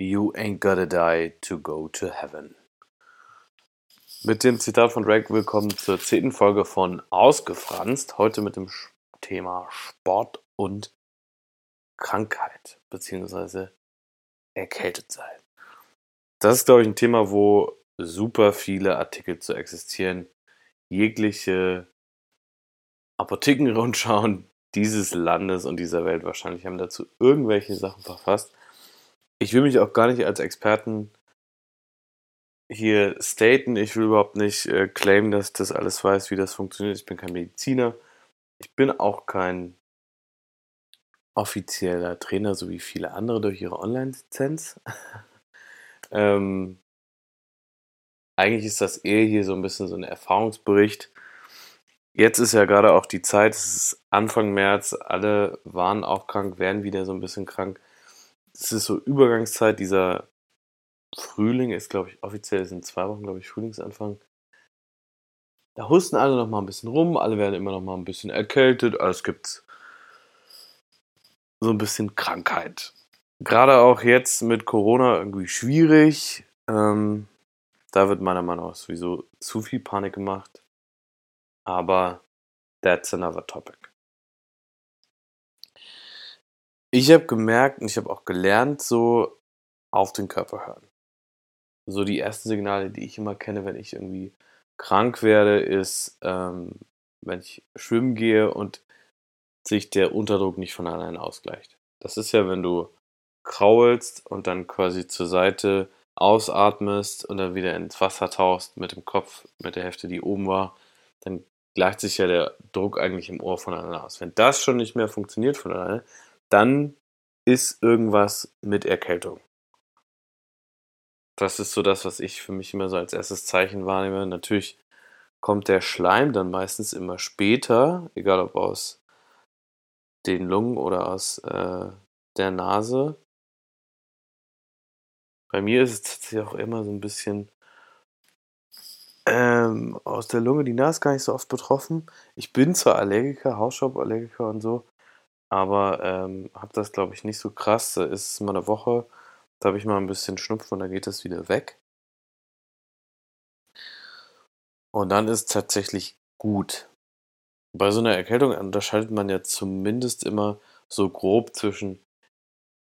You ain't gotta die to go to heaven. Mit dem Zitat von Drake willkommen zur zehnten Folge von Ausgefranst. Heute mit dem Thema Sport und Krankheit beziehungsweise erkältet sein. Das ist, glaube ich, ein Thema, wo super viele Artikel zu existieren. Jegliche Apothekenrundschauen dieses Landes und dieser Welt wahrscheinlich haben dazu irgendwelche Sachen verfasst ich will mich auch gar nicht als Experten hier staten. Ich will überhaupt nicht äh, claimen, dass das alles weiß, wie das funktioniert. Ich bin kein Mediziner. Ich bin auch kein offizieller Trainer, so wie viele andere durch ihre Online-Lizenz. ähm, eigentlich ist das eher hier so ein bisschen so ein Erfahrungsbericht. Jetzt ist ja gerade auch die Zeit, es ist Anfang März, alle waren auch krank, werden wieder so ein bisschen krank es ist so Übergangszeit, dieser Frühling ist, glaube ich, offiziell sind zwei Wochen, glaube ich, Frühlingsanfang. Da husten alle noch mal ein bisschen rum, alle werden immer noch mal ein bisschen erkältet, alles gibt's so ein bisschen Krankheit. Gerade auch jetzt mit Corona irgendwie schwierig. Ähm, da wird meiner Meinung nach sowieso zu viel Panik gemacht. Aber that's another topic. Ich habe gemerkt und ich habe auch gelernt, so auf den Körper hören. So die ersten Signale, die ich immer kenne, wenn ich irgendwie krank werde, ist, ähm, wenn ich schwimmen gehe und sich der Unterdruck nicht von alleine ausgleicht. Das ist ja, wenn du kraulst und dann quasi zur Seite ausatmest und dann wieder ins Wasser tauchst mit dem Kopf, mit der Hälfte, die oben war, dann gleicht sich ja der Druck eigentlich im Ohr von alleine aus. Wenn das schon nicht mehr funktioniert von alleine, dann ist irgendwas mit Erkältung. Das ist so das, was ich für mich immer so als erstes Zeichen wahrnehme. Natürlich kommt der Schleim dann meistens immer später, egal ob aus den Lungen oder aus äh, der Nase. Bei mir ist es tatsächlich auch immer so ein bisschen ähm, aus der Lunge. Die Nase ist gar nicht so oft betroffen. Ich bin zwar Allergiker, Hausstauballergiker und so, aber, ähm, habe das, glaube ich, nicht so krass. Da ist es mal eine Woche, da habe ich mal ein bisschen Schnupfen und dann geht das wieder weg. Und dann ist tatsächlich gut. Bei so einer Erkältung unterscheidet man ja zumindest immer so grob zwischen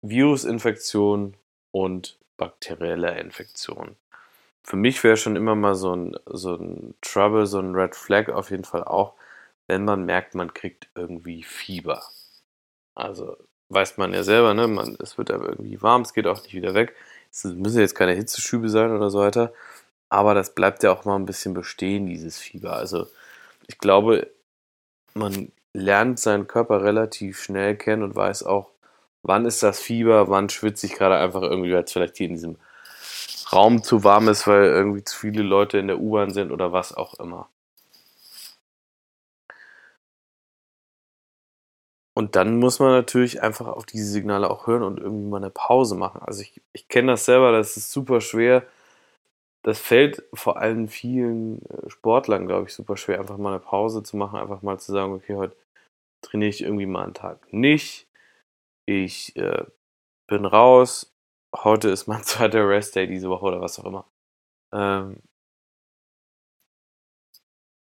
Virusinfektion und bakterieller Infektion. Für mich wäre schon immer mal so ein so 'n Trouble, so ein Red Flag auf jeden Fall auch, wenn man merkt, man kriegt irgendwie Fieber. Also weiß man ja selber, ne? Man, es wird aber irgendwie warm, es geht auch nicht wieder weg. Es müssen jetzt keine Hitzeschübe sein oder so weiter. Aber das bleibt ja auch mal ein bisschen bestehen, dieses Fieber. Also ich glaube, man lernt seinen Körper relativ schnell kennen und weiß auch, wann ist das Fieber, wann schwitze ich gerade einfach irgendwie, weil es vielleicht hier in diesem Raum zu warm ist, weil irgendwie zu viele Leute in der U-Bahn sind oder was auch immer. Und dann muss man natürlich einfach auf diese Signale auch hören und irgendwie mal eine Pause machen. Also ich, ich kenne das selber, das ist super schwer. Das fällt vor allem vielen äh, Sportlern, glaube ich, super schwer, einfach mal eine Pause zu machen, einfach mal zu sagen, okay, heute trainiere ich irgendwie mal einen Tag nicht. Ich äh, bin raus. Heute ist mein zweiter Rest-Day diese Woche oder was auch immer. Ähm,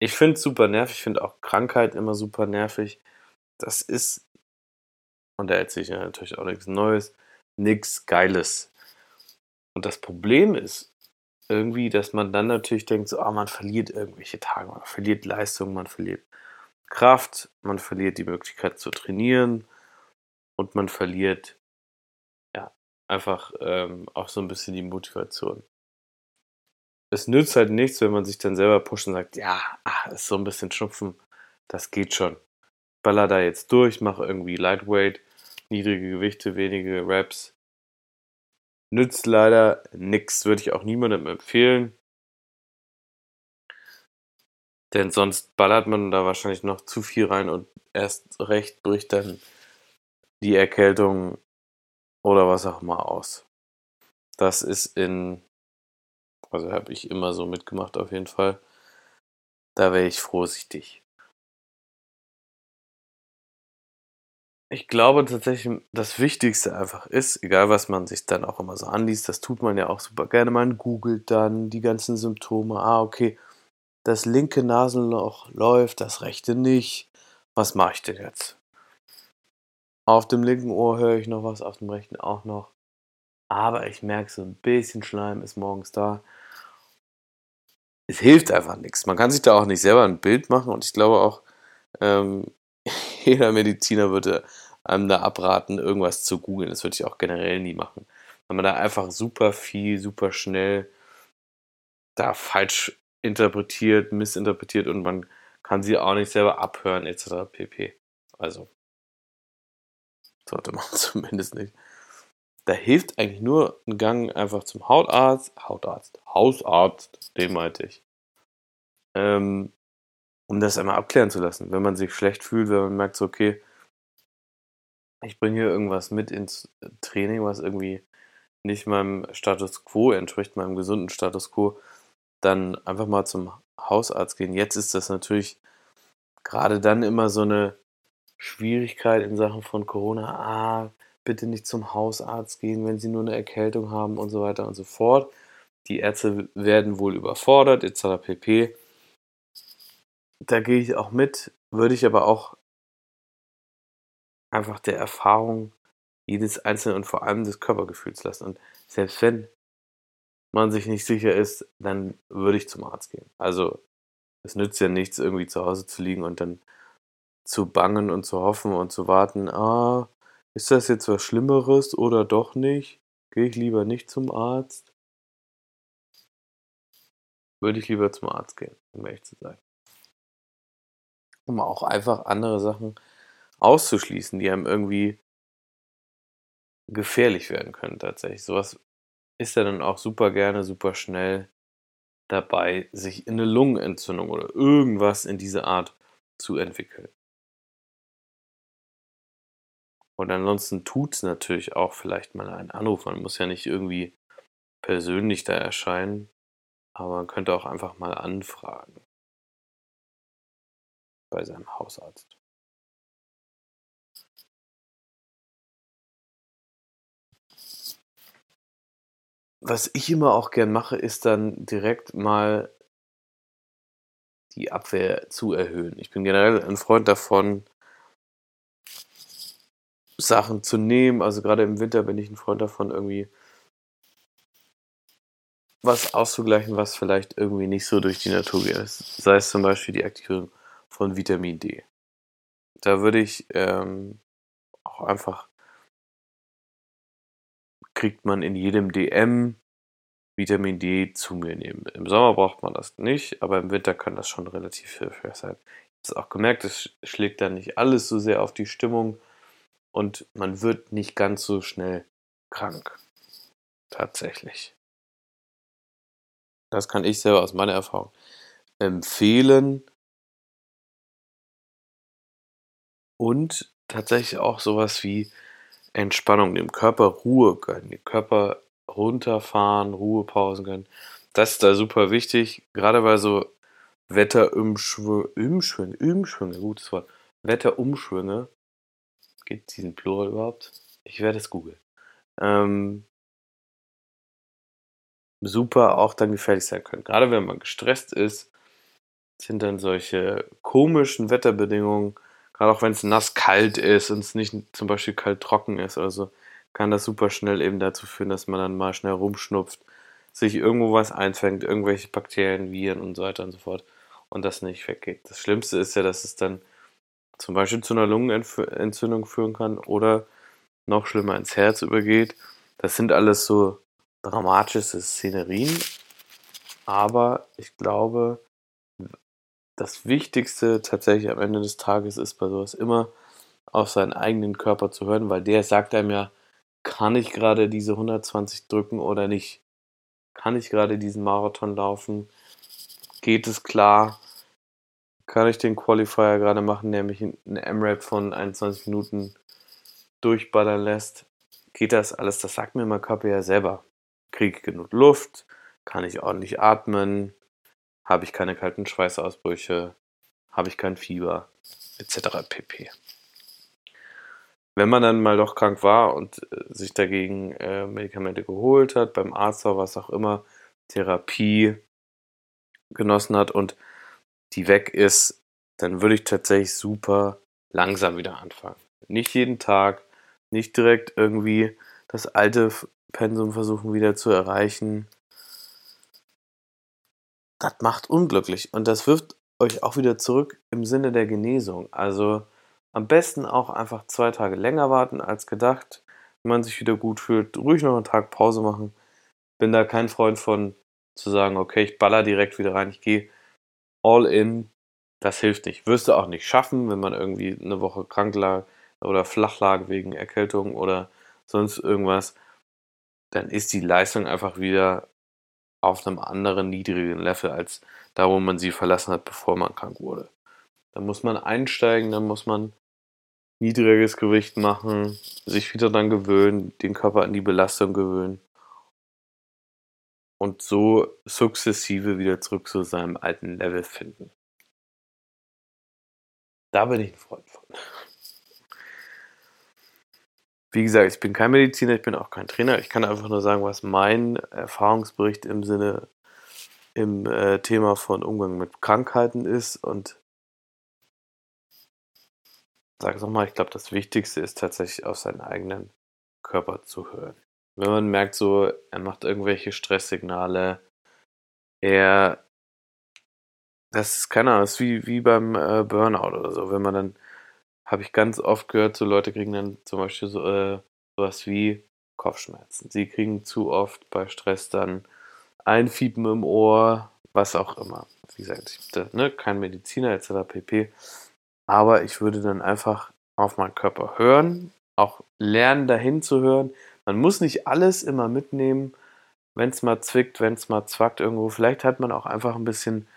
ich finde es super nervig, ich finde auch Krankheit immer super nervig. Das ist und da erzähle ich ja natürlich auch nichts Neues, nichts Geiles. Und das Problem ist irgendwie, dass man dann natürlich denkt, so, ah, man verliert irgendwelche Tage, man verliert Leistung, man verliert Kraft, man verliert die Möglichkeit zu trainieren und man verliert ja einfach ähm, auch so ein bisschen die Motivation. Es nützt halt nichts, wenn man sich dann selber pusht und sagt, ja, ach, ist so ein bisschen Schnupfen, das geht schon. Baller da jetzt durch, mach irgendwie Lightweight niedrige Gewichte, wenige Reps. Nützt leider nichts, würde ich auch niemandem empfehlen. Denn sonst ballert man da wahrscheinlich noch zu viel rein und erst recht bricht dann die Erkältung oder was auch immer aus. Das ist in, also habe ich immer so mitgemacht auf jeden Fall. Da wäre ich vorsichtig. Ich glaube tatsächlich, das Wichtigste einfach ist, egal was man sich dann auch immer so anliest, das tut man ja auch super gerne. Man googelt dann die ganzen Symptome. Ah, okay, das linke Nasenloch läuft, das rechte nicht. Was mache ich denn jetzt? Auf dem linken Ohr höre ich noch was, auf dem rechten auch noch. Aber ich merke, so ein bisschen Schleim ist morgens da. Es hilft einfach nichts. Man kann sich da auch nicht selber ein Bild machen und ich glaube auch, ähm, jeder Mediziner würde einem da abraten, irgendwas zu googeln. Das würde ich auch generell nie machen. Weil man da einfach super viel, super schnell da falsch interpretiert, missinterpretiert und man kann sie auch nicht selber abhören, etc. pp. Also, sollte man zumindest nicht. Da hilft eigentlich nur ein Gang einfach zum Hautarzt, Hautarzt, Hausarzt, den meinte ich. Ähm, um das einmal abklären zu lassen. Wenn man sich schlecht fühlt, wenn man merkt, so, okay, ich bringe hier irgendwas mit ins Training, was irgendwie nicht meinem Status quo entspricht, meinem gesunden Status quo, dann einfach mal zum Hausarzt gehen. Jetzt ist das natürlich gerade dann immer so eine Schwierigkeit in Sachen von Corona. Ah, bitte nicht zum Hausarzt gehen, wenn sie nur eine Erkältung haben und so weiter und so fort. Die Ärzte werden wohl überfordert, etc. pp. Da gehe ich auch mit, würde ich aber auch einfach der Erfahrung jedes Einzelnen und vor allem des Körpergefühls lassen. Und selbst wenn man sich nicht sicher ist, dann würde ich zum Arzt gehen. Also es nützt ja nichts, irgendwie zu Hause zu liegen und dann zu bangen und zu hoffen und zu warten, ah, ist das jetzt was Schlimmeres oder doch nicht? Gehe ich lieber nicht zum Arzt? Würde ich lieber zum Arzt gehen, um ehrlich zu sein. Um auch einfach andere Sachen auszuschließen, die einem irgendwie gefährlich werden können tatsächlich. Sowas ist ja dann auch super gerne, super schnell dabei, sich in eine Lungenentzündung oder irgendwas in diese Art zu entwickeln. Und ansonsten tut es natürlich auch vielleicht mal einen Anruf. Man muss ja nicht irgendwie persönlich da erscheinen, aber man könnte auch einfach mal anfragen bei seinem Hausarzt. Was ich immer auch gern mache, ist dann direkt mal die Abwehr zu erhöhen. Ich bin generell ein Freund davon, Sachen zu nehmen. Also gerade im Winter bin ich ein Freund davon, irgendwie was auszugleichen, was vielleicht irgendwie nicht so durch die Natur geht. Sei es zum Beispiel die Aktivierung von Vitamin D. Da würde ich ähm, auch einfach, kriegt man in jedem DM Vitamin D zu mir nehmen. Im Sommer braucht man das nicht, aber im Winter kann das schon relativ hilfreich sein. Ich habe es auch gemerkt, es schlägt dann nicht alles so sehr auf die Stimmung und man wird nicht ganz so schnell krank. Tatsächlich. Das kann ich selber aus meiner Erfahrung empfehlen. Und tatsächlich auch sowas wie Entspannung, dem Körper Ruhe gönnen, dem Körper runterfahren, Ruhepausen gönnen. Das ist da super wichtig, gerade bei so Wetterumschwünge, Umschwünge, Umschwünge, gutes Wort, Wetterumschwünge Gibt es diesen Plural überhaupt? Ich werde es googeln. Ähm, super auch dann gefährlich sein können. Gerade wenn man gestresst ist, sind dann solche komischen Wetterbedingungen, gerade auch wenn es nass kalt ist und es nicht zum Beispiel kalt trocken ist oder so, kann das super schnell eben dazu führen, dass man dann mal schnell rumschnupft, sich irgendwo was einfängt, irgendwelche Bakterien, Viren und so weiter und so fort und das nicht weggeht. Das Schlimmste ist ja, dass es dann zum Beispiel zu einer Lungenentzündung führen kann oder noch schlimmer ins Herz übergeht. Das sind alles so dramatische Szenerien, aber ich glaube, das Wichtigste tatsächlich am Ende des Tages ist bei sowas immer auf seinen eigenen Körper zu hören, weil der sagt einem ja, kann ich gerade diese 120 drücken oder nicht? Kann ich gerade diesen Marathon laufen? Geht es klar? kann ich den Qualifier gerade machen, der mich in eine M-Rap von 21 Minuten durchballern lässt. Geht das alles? Das sagt mir mein Körper ja selber. Kriege ich genug Luft? Kann ich ordentlich atmen? Habe ich keine kalten Schweißausbrüche? Habe ich kein Fieber? Etc. pp. wenn man dann mal doch krank war und äh, sich dagegen äh, Medikamente geholt hat, beim Arzt war, was auch immer, Therapie genossen hat und die weg ist, dann würde ich tatsächlich super langsam wieder anfangen. Nicht jeden Tag, nicht direkt irgendwie das alte Pensum versuchen wieder zu erreichen. Das macht unglücklich und das wirft euch auch wieder zurück im Sinne der Genesung. Also am besten auch einfach zwei Tage länger warten als gedacht. Wenn man sich wieder gut fühlt, ruhig noch einen Tag Pause machen. Bin da kein Freund von zu sagen, okay, ich baller direkt wieder rein, ich gehe all in. Das hilft nicht. Wirst du auch nicht schaffen, wenn man irgendwie eine Woche krank lag oder flach lag wegen Erkältung oder sonst irgendwas. Dann ist die Leistung einfach wieder auf einem anderen niedrigen Level als da, wo man sie verlassen hat, bevor man krank wurde. Da muss man einsteigen, dann muss man niedriges Gewicht machen, sich wieder dann gewöhnen, den Körper an die Belastung gewöhnen und so sukzessive wieder zurück zu seinem alten Level finden. Da bin ich ein Freund von. Wie gesagt, ich bin kein Mediziner, ich bin auch kein Trainer. Ich kann einfach nur sagen, was mein Erfahrungsbericht im Sinne im äh, Thema von Umgang mit Krankheiten ist. Und sage es nochmal, ich glaube, das Wichtigste ist tatsächlich auf seinen eigenen Körper zu hören. Wenn man merkt, so, er macht irgendwelche Stresssignale, er, das ist keine Ahnung, das ist wie, wie beim äh, Burnout oder so. Wenn man dann, habe ich ganz oft gehört, so Leute kriegen dann zum Beispiel so, äh, sowas wie Kopfschmerzen. Sie kriegen zu oft bei Stress dann Einfiepen im Ohr, was auch immer. Wie gesagt, ich bin ne, kein Mediziner etc. pp. Aber ich würde dann einfach auf meinen Körper hören, auch lernen, dahin zu hören. Man muss nicht alles immer mitnehmen, wenn es mal zwickt, wenn es mal zwackt irgendwo. Vielleicht hat man auch einfach ein bisschen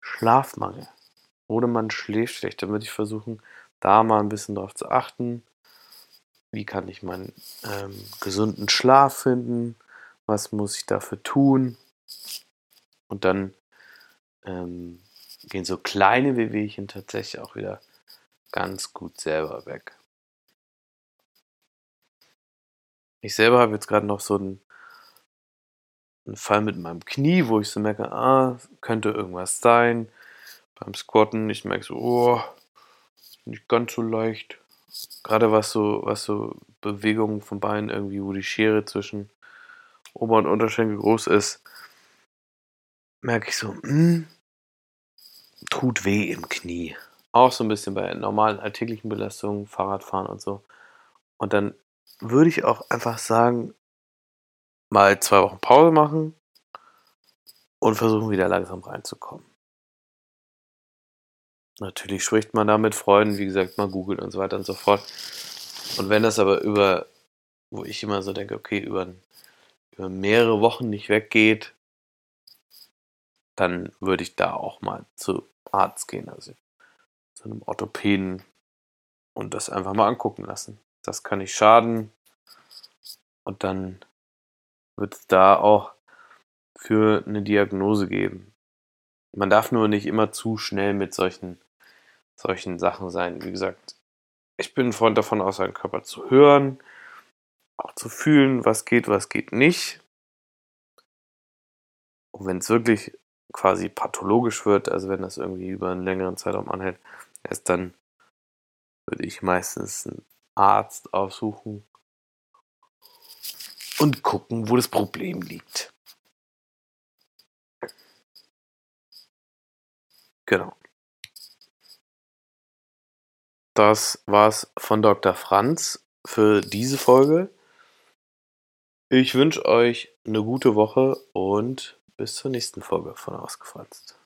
Schlafmangel. Oder man schläft schlecht. Dann würde ich versuchen, da mal ein bisschen drauf zu achten. Wie kann ich meinen ähm, gesunden Schlaf finden? Was muss ich dafür tun? Und dann ähm, gehen so kleine Wehwehchen tatsächlich auch wieder ganz gut selber weg. Ich selber habe jetzt gerade noch so einen, einen, Fall mit meinem Knie, wo ich so merke, ah, könnte irgendwas sein. Beim Squatten, ich merke so, oh, nicht ganz so leicht. Gerade was so, was so Bewegungen vom Bein irgendwie, wo die Schere zwischen Ober- und Unterschenkel groß ist, merke ich so, mh, hm, tut weh im Knie. Auch so ein bisschen bei normalen alltäglichen Belastungen, Fahrradfahren und so. Und dann würde ich auch einfach sagen, mal zwei Wochen Pause machen und versuchen wieder langsam reinzukommen. Natürlich spricht man da mit Freunden, wie gesagt, mal googelt und so weiter und so fort. Und wenn das aber über, wo ich immer so denke, okay, über, über mehrere Wochen nicht weggeht, dann würde ich da auch mal zu Arzt gehen, also zu einem Orthopäden und das einfach mal angucken lassen. Das kann nicht schaden. Und dann wird es da auch für eine Diagnose geben. Man darf nur nicht immer zu schnell mit solchen, solchen Sachen sein. Wie gesagt, ich bin ein Freund davon, aus seinem Körper zu hören, auch zu fühlen, was geht, was geht nicht. Und wenn es wirklich quasi pathologisch wird, also wenn das irgendwie über einen längeren Zeitraum anhält, erst dann würde ich meistens einen Arzt aufsuchen und gucken, wo das Problem liegt. Genau. Das war's von Dr. Franz für diese Folge. Ich wünsche euch eine gute Woche und bis zur nächsten Folge von Ausgefranst.